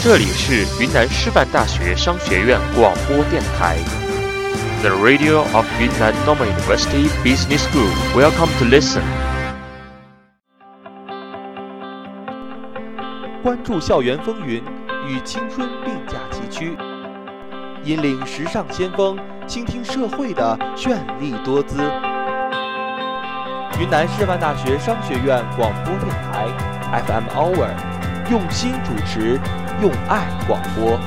这里是云南师范大学商学院广播电台，The Radio of Yunnan Normal University Business School. Welcome to listen. 关注校园风云，与青春并驾齐驱，引领时尚先锋，倾听社会的绚丽多姿。云南师范大学商学院广播电台 FM Hour，用心主持。用爱广播。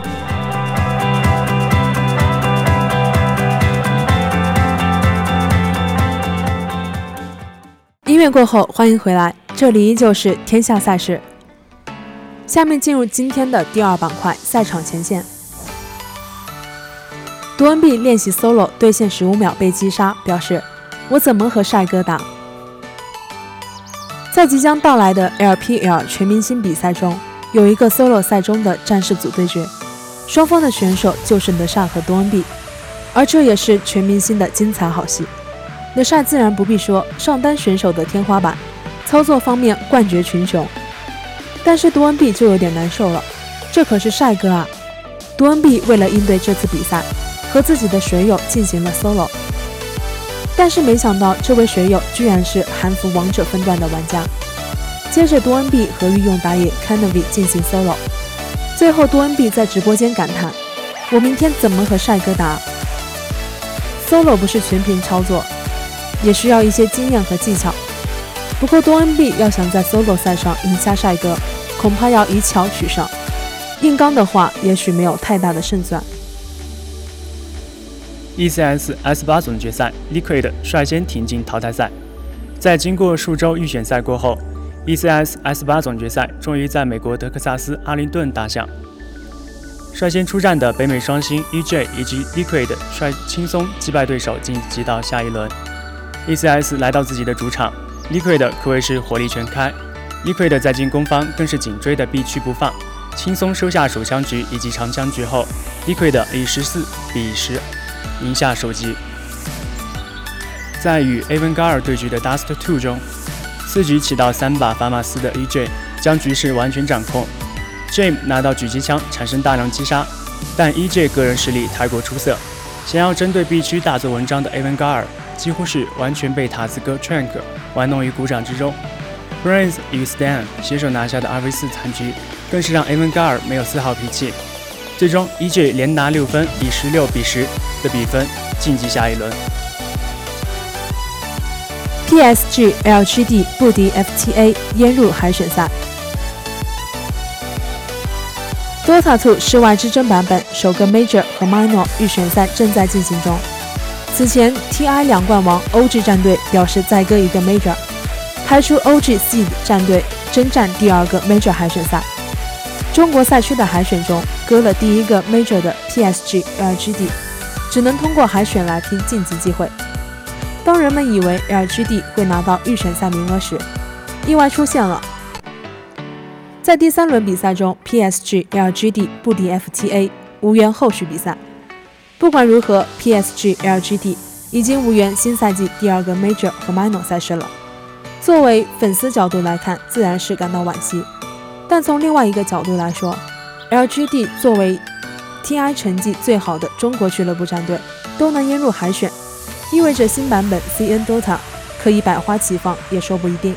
音乐过后，欢迎回来，这里依旧是天下赛事。下面进入今天的第二板块——赛场前线。杜恩碧练习 solo 对线十五秒被击杀，表示：“我怎么和帅哥打？”在即将到来的 LPL 全明星比赛中。有一个 solo 赛中的战士组对决，双方的选手就是德善和多恩比，而这也是全明星的精彩好戏。德善自然不必说，上单选手的天花板，操作方面冠绝群雄。但是多恩比就有点难受了，这可是帅哥啊！多恩比为了应对这次比赛，和自己的水友进行了 solo，但是没想到这位水友居然是韩服王者分段的玩家。接着，多恩碧和御用打野 k a n a v i 进行 solo，最后多恩碧在直播间感叹：“我明天怎么和帅哥打？”solo 不是全凭操作，也需要一些经验和技巧。不过多恩碧要想在 solo 赛上赢下帅哥，恐怕要以巧取胜，硬刚的话，也许没有太大的胜算。ECS S 八总决赛，Liquid 率先挺进淘汰赛，在经过数周预选赛过后。ECS S 八总决赛终于在美国德克萨斯阿灵顿打响。率先出战的北美双星 EJ 以及 Liquid 率轻松击败对手晋级到下一轮。ECS 来到自己的主场，Liquid 可谓是火力全开。Liquid 在进攻方更是紧追的必去不放，轻松收下手枪局以及长枪局后，Liquid 以十四比十赢下首局。在与 Avangard 对局的 Dust Two 中。四局起到三把法马斯的 EJ 将局势完全掌控 jam 拿到狙击枪产生大量击杀，但 EJ 个人实力太过出色，想要针对 B 区大做文章的 Avangard 几乎是完全被塔斯哥 Trank 玩弄于股掌之中。Brains 与 Stan 携手拿下的 2v4 残局，更是让 Avangard 没有丝毫脾气，最终 EJ 连拿六分，以十六比十的比分晋级下一轮。PSG LGD 不敌 FTA 淹入海选赛。Dota 2室外之争版本首个 Major 和 Minor 预选赛正在进行中。此前 TI 两冠王 OG 战队表示再割一个 Major，派出 OG Seed 战队征战第二个 Major 海选赛。中国赛区的海选中割了第一个 Major 的 PSG LGD，只能通过海选来拼晋级机会。当人们以为 LGD 会拿到预选赛名额时，意外出现了。在第三轮比赛中，PSG LGD 不敌 FTA，无缘后续比赛。不管如何，PSG LGD 已经无缘新赛季第二个 Major 和 Minor 赛事了。作为粉丝角度来看，自然是感到惋惜。但从另外一个角度来说，LGD 作为 TI 成绩最好的中国俱乐部战队，都能淹入海选。意味着新版本 CN Dota 可以百花齐放，也说不一定。